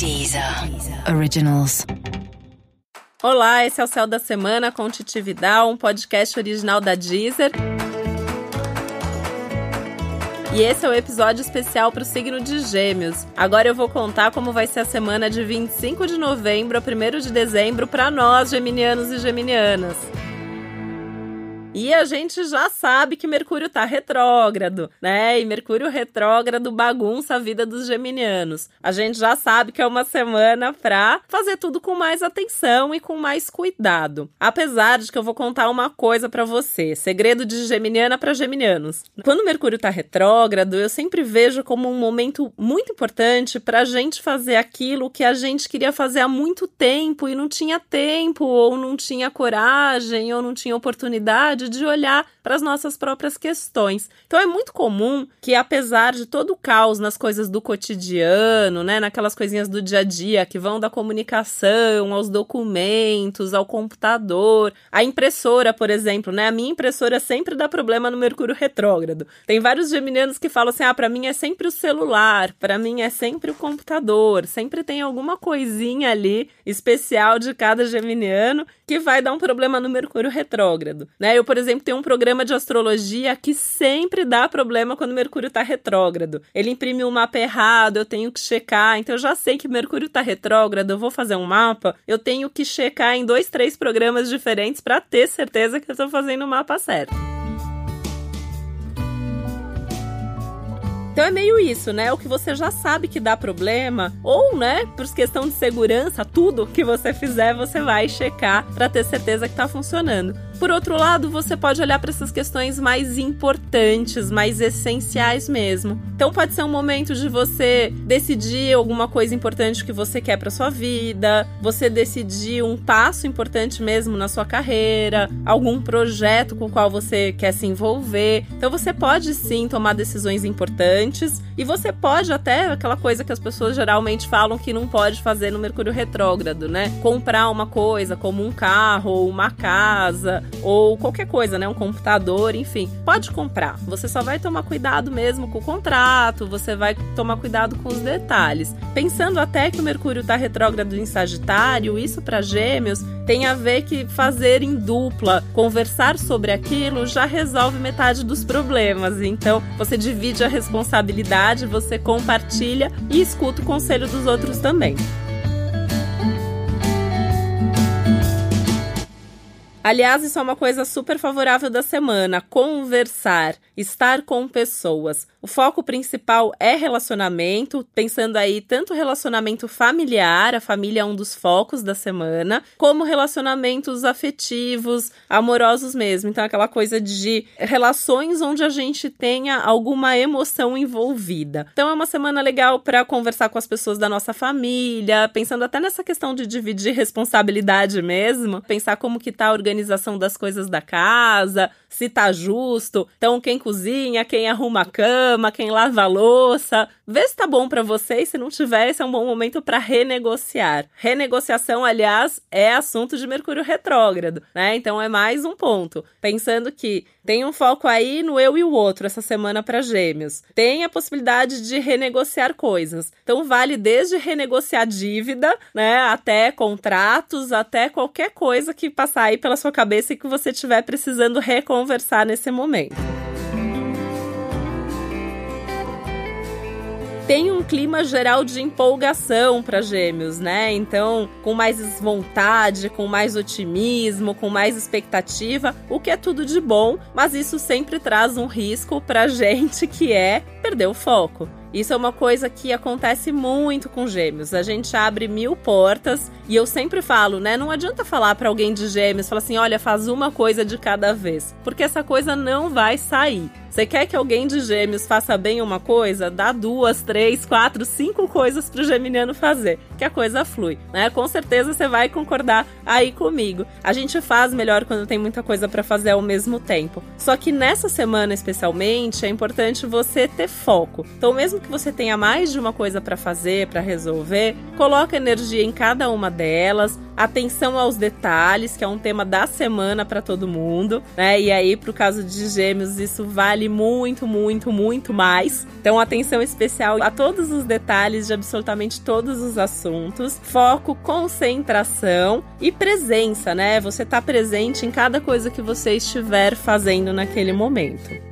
Deezer Originals. Olá, esse é o Céu da Semana com Titi Vidal, um podcast original da Deezer. E esse é o episódio especial para o signo de Gêmeos. Agora eu vou contar como vai ser a semana de 25 de novembro a 1 de dezembro para nós, geminianos e geminianas. E a gente já sabe que Mercúrio tá retrógrado, né? E Mercúrio retrógrado bagunça a vida dos geminianos. A gente já sabe que é uma semana pra fazer tudo com mais atenção e com mais cuidado. Apesar de que eu vou contar uma coisa para você, segredo de geminiana para geminianos. Quando Mercúrio tá retrógrado, eu sempre vejo como um momento muito importante pra gente fazer aquilo que a gente queria fazer há muito tempo e não tinha tempo ou não tinha coragem ou não tinha oportunidade de olhar para as nossas próprias questões. Então é muito comum que, apesar de todo o caos nas coisas do cotidiano, né, naquelas coisinhas do dia a dia que vão da comunicação aos documentos, ao computador, a impressora, por exemplo, né, a minha impressora sempre dá problema no Mercúrio retrógrado. Tem vários geminianos que falam assim: ah, para mim é sempre o celular, para mim é sempre o computador, sempre tem alguma coisinha ali especial de cada geminiano que vai dar um problema no Mercúrio retrógrado, né? Eu, por exemplo, tenho um programa programa de astrologia que sempre dá problema quando Mercúrio está retrógrado. Ele imprime um mapa errado, eu tenho que checar. Então eu já sei que Mercúrio está retrógrado, eu vou fazer um mapa, eu tenho que checar em dois, três programas diferentes para ter certeza que eu estou fazendo o mapa certo. Então é meio isso, né? O que você já sabe que dá problema, ou, né, por questão de segurança, tudo que você fizer, você vai checar para ter certeza que tá funcionando. Por outro lado, você pode olhar para essas questões mais importantes, mais essenciais mesmo. Então pode ser um momento de você decidir alguma coisa importante que você quer para sua vida, você decidir um passo importante mesmo na sua carreira, algum projeto com o qual você quer se envolver. Então você pode sim tomar decisões importantes e você pode até aquela coisa que as pessoas geralmente falam que não pode fazer no Mercúrio retrógrado, né? Comprar uma coisa como um carro ou uma casa ou qualquer coisa, né? Um computador, enfim. Pode comprar. Você só vai tomar cuidado mesmo com o contrato, você vai tomar cuidado com os detalhes. Pensando até que o Mercúrio está retrógrado em Sagitário, isso para Gêmeos tem a ver que fazer em dupla, conversar sobre aquilo já resolve metade dos problemas. Então, você divide a responsabilidade, você compartilha e escuta o conselho dos outros também. Aliás, isso é uma coisa super favorável da semana: conversar, estar com pessoas. O foco principal é relacionamento, pensando aí tanto relacionamento familiar, a família é um dos focos da semana, como relacionamentos afetivos, amorosos mesmo. Então, aquela coisa de relações onde a gente tenha alguma emoção envolvida. Então, é uma semana legal para conversar com as pessoas da nossa família, pensando até nessa questão de dividir responsabilidade mesmo, pensar como que tá a organização das coisas da casa, se tá justo. Então, quem cozinha, quem arruma a cama, quem lava a louça, vê se tá bom para você e se não tiver, esse é um bom momento para renegociar. Renegociação, aliás, é assunto de Mercúrio retrógrado, né? Então é mais um ponto. Pensando que tem um foco aí no eu e o outro essa semana para Gêmeos. Tem a possibilidade de renegociar coisas. Então vale desde renegociar dívida, né, até contratos, até qualquer coisa que passar aí pela sua cabeça e que você estiver precisando reconversar nesse momento. Tem um clima geral de empolgação para Gêmeos, né? Então, com mais vontade, com mais otimismo, com mais expectativa, o que é tudo de bom, mas isso sempre traz um risco para gente que é perder o foco. Isso é uma coisa que acontece muito com gêmeos. A gente abre mil portas e eu sempre falo, né? Não adianta falar para alguém de gêmeos, falar assim: olha, faz uma coisa de cada vez, porque essa coisa não vai sair. Você quer que alguém de gêmeos faça bem uma coisa? Dá duas, três, quatro, cinco coisas pro geminiano fazer, que a coisa flui, né? Com certeza você vai concordar aí comigo. A gente faz melhor quando tem muita coisa para fazer ao mesmo tempo. Só que nessa semana especialmente é importante você ter foco. Então, mesmo que você tenha mais de uma coisa para fazer, para resolver, coloca energia em cada uma delas atenção aos detalhes, que é um tema da semana para todo mundo, né? E aí, pro caso de Gêmeos, isso vale muito, muito, muito mais. Então, atenção especial a todos os detalhes de absolutamente todos os assuntos. Foco, concentração e presença, né? Você tá presente em cada coisa que você estiver fazendo naquele momento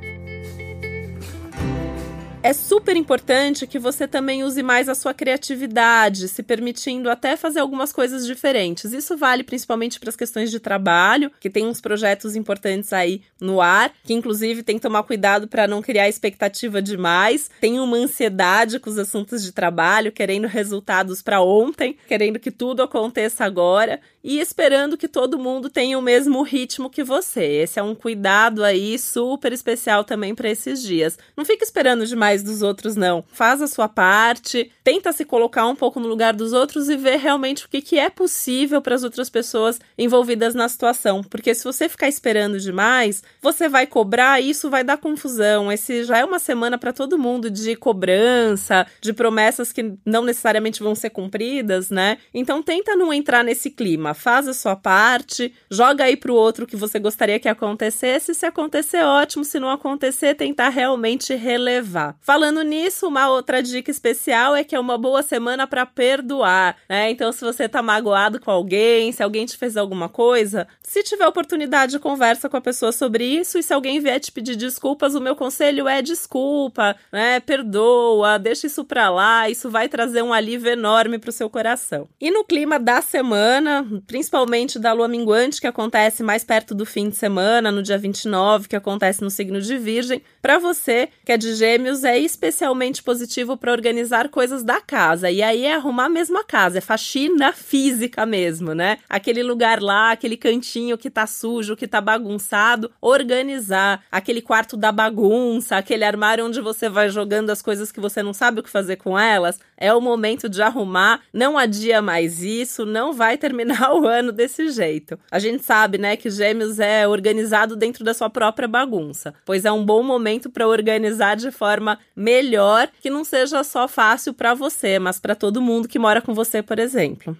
é super importante que você também use mais a sua criatividade, se permitindo até fazer algumas coisas diferentes. Isso vale principalmente para as questões de trabalho, que tem uns projetos importantes aí no ar, que inclusive tem que tomar cuidado para não criar expectativa demais. Tem uma ansiedade com os assuntos de trabalho, querendo resultados para ontem, querendo que tudo aconteça agora e esperando que todo mundo tenha o mesmo ritmo que você. Esse é um cuidado aí super especial também para esses dias. Não fique esperando demais dos outros, não. Faz a sua parte, tenta se colocar um pouco no lugar dos outros e ver realmente o que, que é possível para as outras pessoas envolvidas na situação. Porque se você ficar esperando demais, você vai cobrar e isso vai dar confusão. Esse já é uma semana para todo mundo de cobrança, de promessas que não necessariamente vão ser cumpridas, né? Então tenta não entrar nesse clima faz a sua parte, joga aí pro outro que você gostaria que acontecesse. Se acontecer, ótimo. Se não acontecer, tentar realmente relevar. Falando nisso, uma outra dica especial é que é uma boa semana para perdoar, né? Então, se você tá magoado com alguém, se alguém te fez alguma coisa, se tiver oportunidade, conversa com a pessoa sobre isso. E se alguém vier te pedir desculpas, o meu conselho é desculpa, né? Perdoa, deixa isso pra lá. Isso vai trazer um alívio enorme pro seu coração. E no clima da semana, principalmente da lua minguante, que acontece mais perto do fim de semana, no dia 29, que acontece no signo de Virgem. Para você, que é de Gêmeos, é especialmente positivo para organizar coisas da casa. E aí é arrumar mesmo a casa, é faxina física mesmo, né? Aquele lugar lá, aquele cantinho que tá sujo, que tá bagunçado, organizar. Aquele quarto da bagunça, aquele armário onde você vai jogando as coisas que você não sabe o que fazer com elas. É o momento de arrumar. Não adia mais isso, não vai terminar o ano desse jeito. A gente sabe, né, que Gêmeos é organizado dentro da sua própria bagunça, pois é um bom momento para organizar de forma melhor, que não seja só fácil para você, mas para todo mundo que mora com você, por exemplo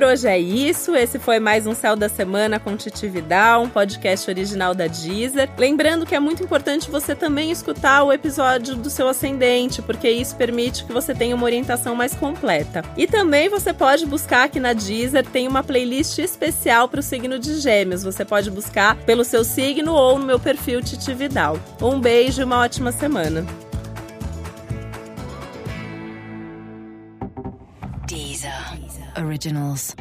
por hoje é isso. Esse foi mais um Céu da Semana com Titi Vidal, um podcast original da Deezer. Lembrando que é muito importante você também escutar o episódio do seu ascendente, porque isso permite que você tenha uma orientação mais completa. E também você pode buscar aqui na Deezer, tem uma playlist especial para o signo de Gêmeos. Você pode buscar pelo seu signo ou no meu perfil Titi Vidal. Um beijo e uma ótima semana. originals.